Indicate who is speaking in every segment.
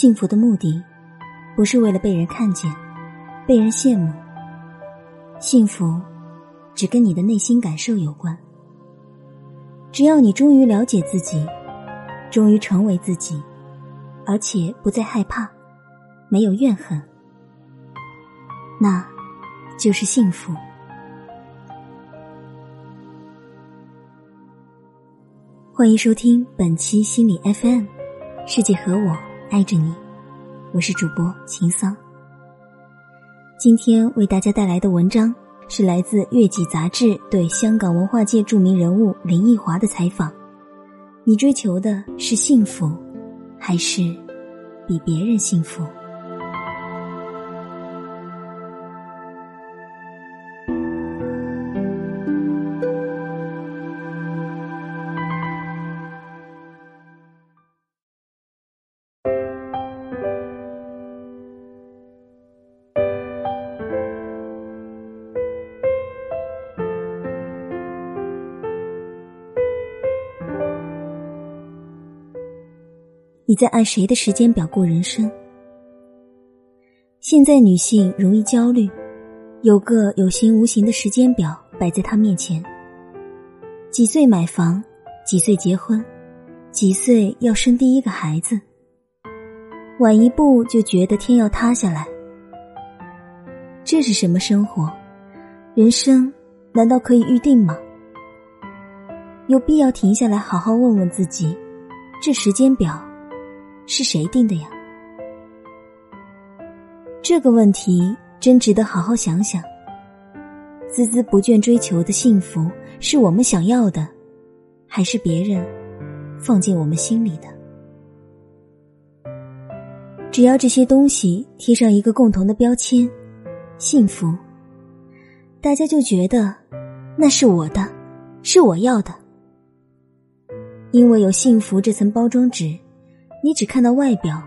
Speaker 1: 幸福的目的，不是为了被人看见、被人羡慕。幸福，只跟你的内心感受有关。只要你终于了解自己，终于成为自己，而且不再害怕，没有怨恨，那，就是幸福。欢迎收听本期心理 FM，世界和我爱着你，我是主播秦桑。今天为大家带来的文章。是来自《月季》杂志对香港文化界著名人物林奕华的采访。你追求的是幸福，还是比别人幸福？你在按谁的时间表过人生？现在女性容易焦虑，有个有形无形的时间表摆在她面前：几岁买房，几岁结婚，几岁要生第一个孩子。晚一步就觉得天要塌下来。这是什么生活？人生难道可以预定吗？有必要停下来好好问问自己：这时间表？是谁定的呀？这个问题真值得好好想想。孜孜不倦追求的幸福，是我们想要的，还是别人放进我们心里的？只要这些东西贴上一个共同的标签——幸福，大家就觉得那是我的，是我要的。因为有幸福这层包装纸。你只看到外表，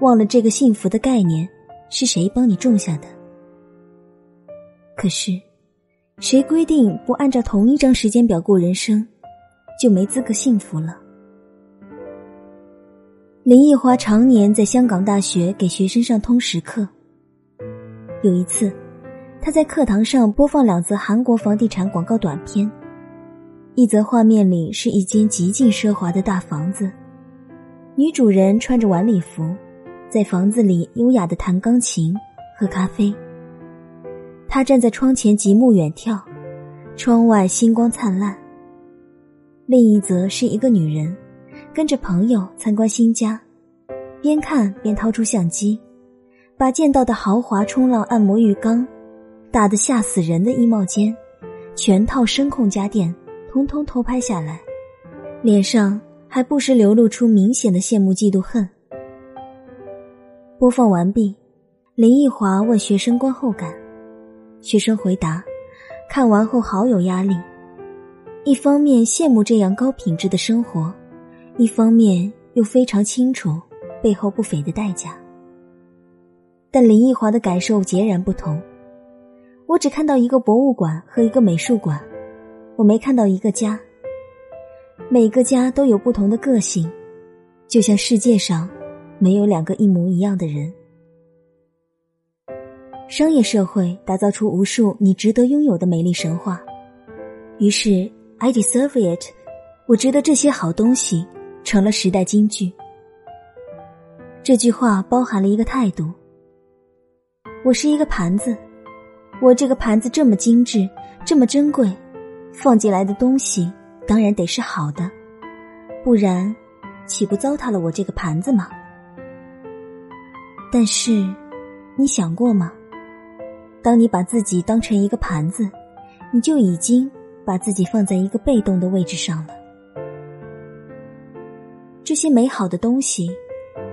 Speaker 1: 忘了这个幸福的概念是谁帮你种下的。可是，谁规定不按照同一张时间表过人生，就没资格幸福了？林奕华常年在香港大学给学生上通识课。有一次，他在课堂上播放两则韩国房地产广告短片，一则画面里是一间极尽奢华的大房子。女主人穿着晚礼服，在房子里优雅的弹钢琴、喝咖啡。她站在窗前极目远眺，窗外星光灿烂。另一则是一个女人，跟着朋友参观新家，边看边掏出相机，把见到的豪华冲浪按摩浴缸、大的吓死人的衣帽间、全套声控家电，通通偷拍下来，脸上。还不时流露出明显的羡慕、嫉妒、恨。播放完毕，林奕华问学生观后感，学生回答：“看完后好有压力，一方面羡慕这样高品质的生活，一方面又非常清楚背后不菲的代价。”但林奕华的感受截然不同。我只看到一个博物馆和一个美术馆，我没看到一个家。每个家都有不同的个性，就像世界上没有两个一模一样的人。商业社会打造出无数你值得拥有的美丽神话，于是 “I deserve it”，我值得这些好东西，成了时代金句。这句话包含了一个态度：我是一个盘子，我这个盘子这么精致，这么珍贵，放进来的东西。当然得是好的，不然岂不糟蹋了我这个盘子吗？但是，你想过吗？当你把自己当成一个盘子，你就已经把自己放在一个被动的位置上了。这些美好的东西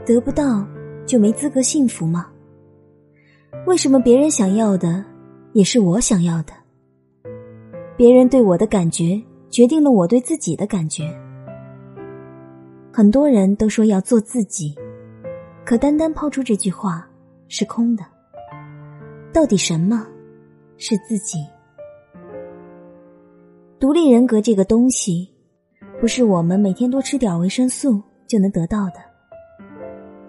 Speaker 1: 得不到，就没资格幸福吗？为什么别人想要的也是我想要的？别人对我的感觉。决定了我对自己的感觉。很多人都说要做自己，可单单抛出这句话是空的。到底什么是自己？独立人格这个东西，不是我们每天多吃点维生素就能得到的。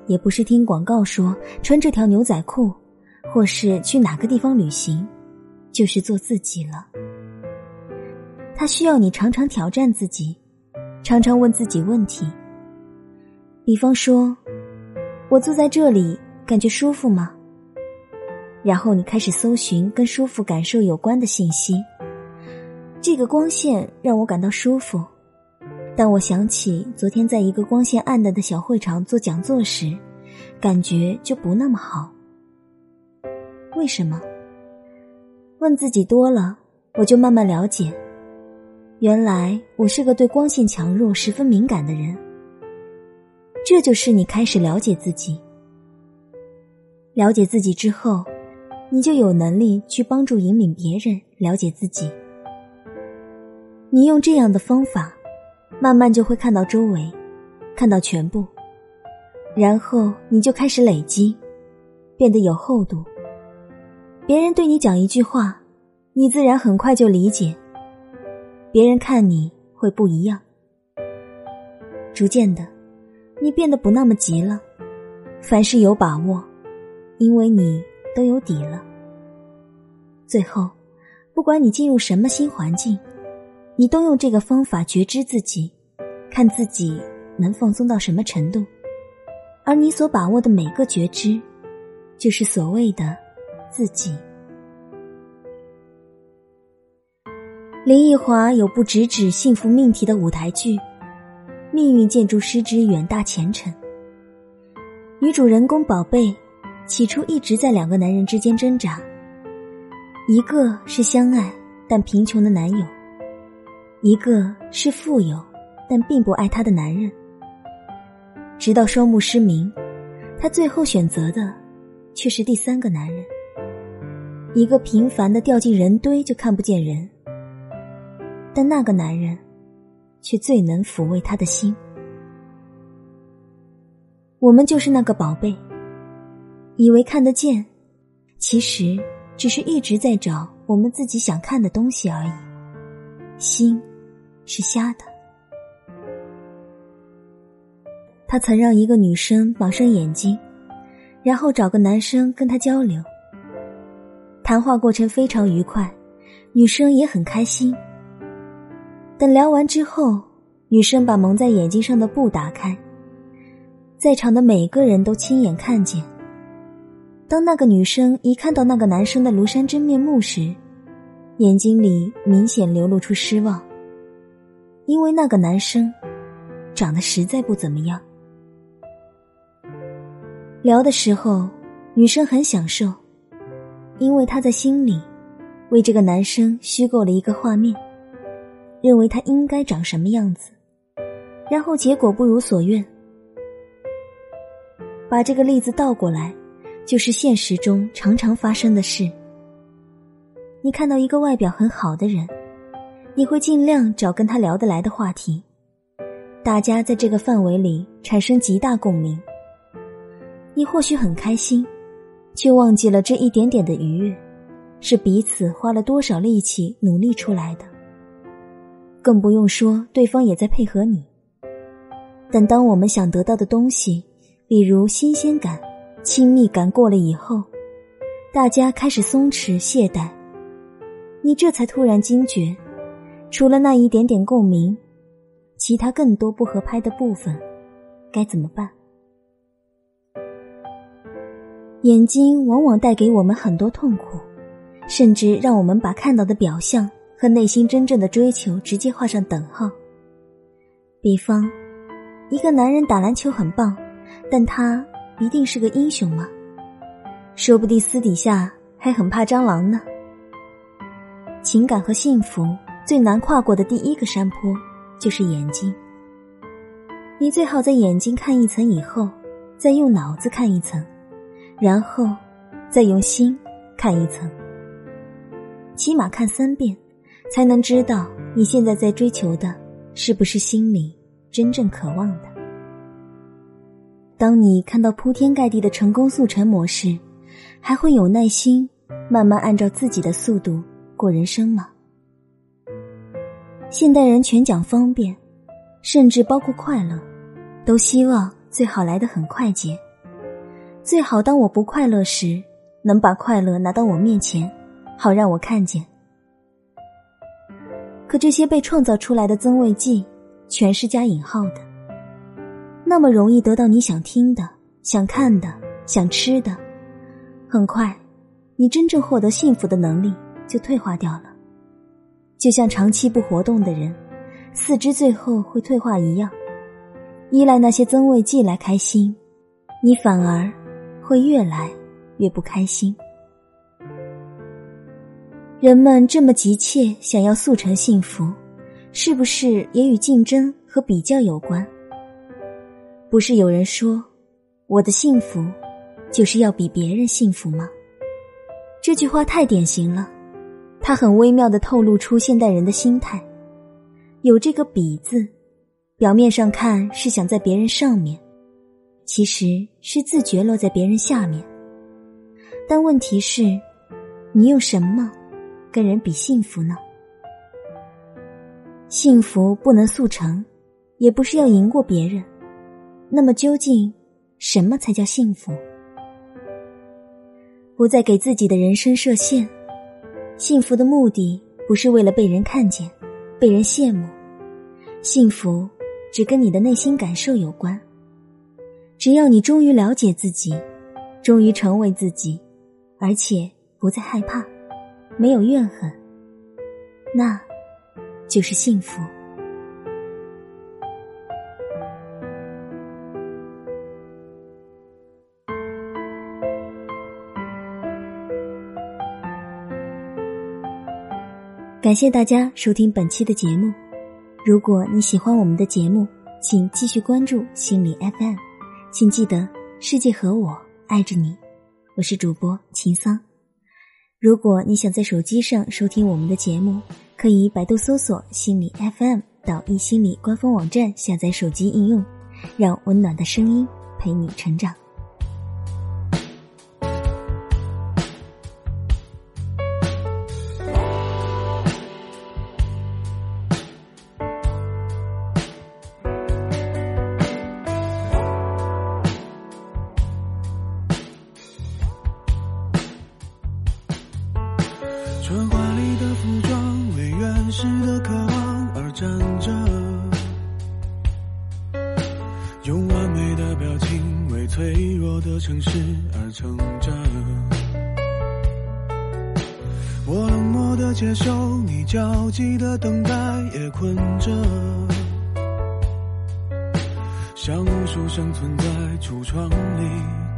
Speaker 1: 也不是听广告说穿这条牛仔裤，或是去哪个地方旅行，就是做自己了。他需要你常常挑战自己，常常问自己问题。比方说，我坐在这里感觉舒服吗？然后你开始搜寻跟舒服感受有关的信息。这个光线让我感到舒服，但我想起昨天在一个光线暗淡的小会场做讲座时，感觉就不那么好。为什么？问自己多了，我就慢慢了解。原来我是个对光线强弱十分敏感的人。这就是你开始了解自己。了解自己之后，你就有能力去帮助引领别人了解自己。你用这样的方法，慢慢就会看到周围，看到全部，然后你就开始累积，变得有厚度。别人对你讲一句话，你自然很快就理解。别人看你会不一样，逐渐的，你变得不那么急了，凡事有把握，因为你都有底了。最后，不管你进入什么新环境，你都用这个方法觉知自己，看自己能放松到什么程度，而你所把握的每个觉知，就是所谓的自己。林奕华有部直指幸福命题的舞台剧《命运建筑师之远大前程》。女主人公宝贝，起初一直在两个男人之间挣扎，一个是相爱但贫穷的男友，一个是富有但并不爱她的男人。直到双目失明，她最后选择的却是第三个男人，一个平凡的掉进人堆就看不见人。但那个男人，却最能抚慰他的心。我们就是那个宝贝，以为看得见，其实只是一直在找我们自己想看的东西而已。心是瞎的。他曾让一个女生绑上眼睛，然后找个男生跟他交流。谈话过程非常愉快，女生也很开心。等聊完之后，女生把蒙在眼睛上的布打开，在场的每个人都亲眼看见。当那个女生一看到那个男生的庐山真面目时，眼睛里明显流露出失望，因为那个男生长得实在不怎么样。聊的时候，女生很享受，因为她在心里为这个男生虚构了一个画面。认为他应该长什么样子，然后结果不如所愿。把这个例子倒过来，就是现实中常常发生的事。你看到一个外表很好的人，你会尽量找跟他聊得来的话题，大家在这个范围里产生极大共鸣。你或许很开心，却忘记了这一点点的愉悦，是彼此花了多少力气努力出来的。更不用说对方也在配合你。但当我们想得到的东西，比如新鲜感、亲密感过了以后，大家开始松弛懈怠，你这才突然惊觉，除了那一点点共鸣，其他更多不合拍的部分，该怎么办？眼睛往往带给我们很多痛苦，甚至让我们把看到的表象。和内心真正的追求直接画上等号。比方，一个男人打篮球很棒，但他一定是个英雄吗？说不定私底下还很怕蟑螂呢。情感和幸福最难跨过的第一个山坡就是眼睛。你最好在眼睛看一层以后，再用脑子看一层，然后再用心看一层，起码看三遍。才能知道你现在在追求的是不是心里真正渴望的。当你看到铺天盖地的成功速成模式，还会有耐心慢慢按照自己的速度过人生吗？现代人全讲方便，甚至包括快乐，都希望最好来得很快捷，最好当我不快乐时，能把快乐拿到我面前，好让我看见。可这些被创造出来的增味剂，全是加引号的。那么容易得到你想听的、想看的、想吃的，很快，你真正获得幸福的能力就退化掉了。就像长期不活动的人，四肢最后会退化一样，依赖那些增味剂来开心，你反而会越来越不开心。人们这么急切想要速成幸福，是不是也与竞争和比较有关？不是有人说，我的幸福就是要比别人幸福吗？这句话太典型了，它很微妙的透露出现代人的心态。有这个“比”字，表面上看是想在别人上面，其实是自觉落在别人下面。但问题是，你用什么？跟人比幸福呢？幸福不能速成，也不是要赢过别人。那么究竟什么才叫幸福？不再给自己的人生设限。幸福的目的不是为了被人看见、被人羡慕。幸福只跟你的内心感受有关。只要你终于了解自己，终于成为自己，而且不再害怕。没有怨恨，那就是幸福。感谢大家收听本期的节目。如果你喜欢我们的节目，请继续关注心理 FM。请记得，世界和我爱着你。我是主播秦桑。如果你想在手机上收听我们的节目，可以百度搜索“心理 FM” 到一心理官方网站下载手机应用，让温暖的声音陪你成长。
Speaker 2: 脆弱的城市而撑着。我冷漠的接受，你焦急的等待，也困着，像无数生存在橱窗里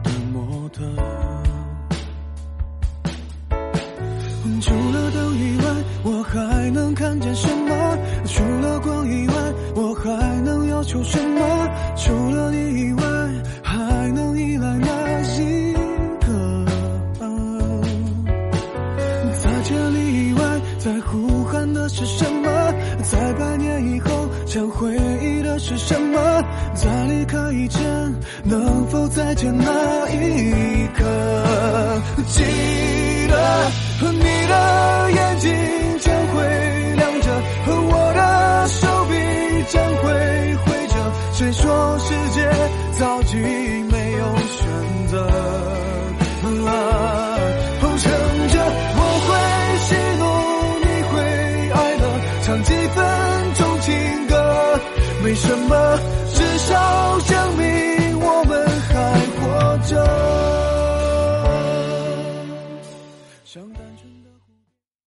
Speaker 2: 的模特。除了灯以外，我还能看见什么？除了光以外，我还能要求什么？可以前，能否再见那一刻？记得。你的眼睛将会亮着，和我的手臂将会挥着。谁说世界早已没有选择？捧撑着，我会喜怒，你会哀乐，唱几分钟情歌，没什么。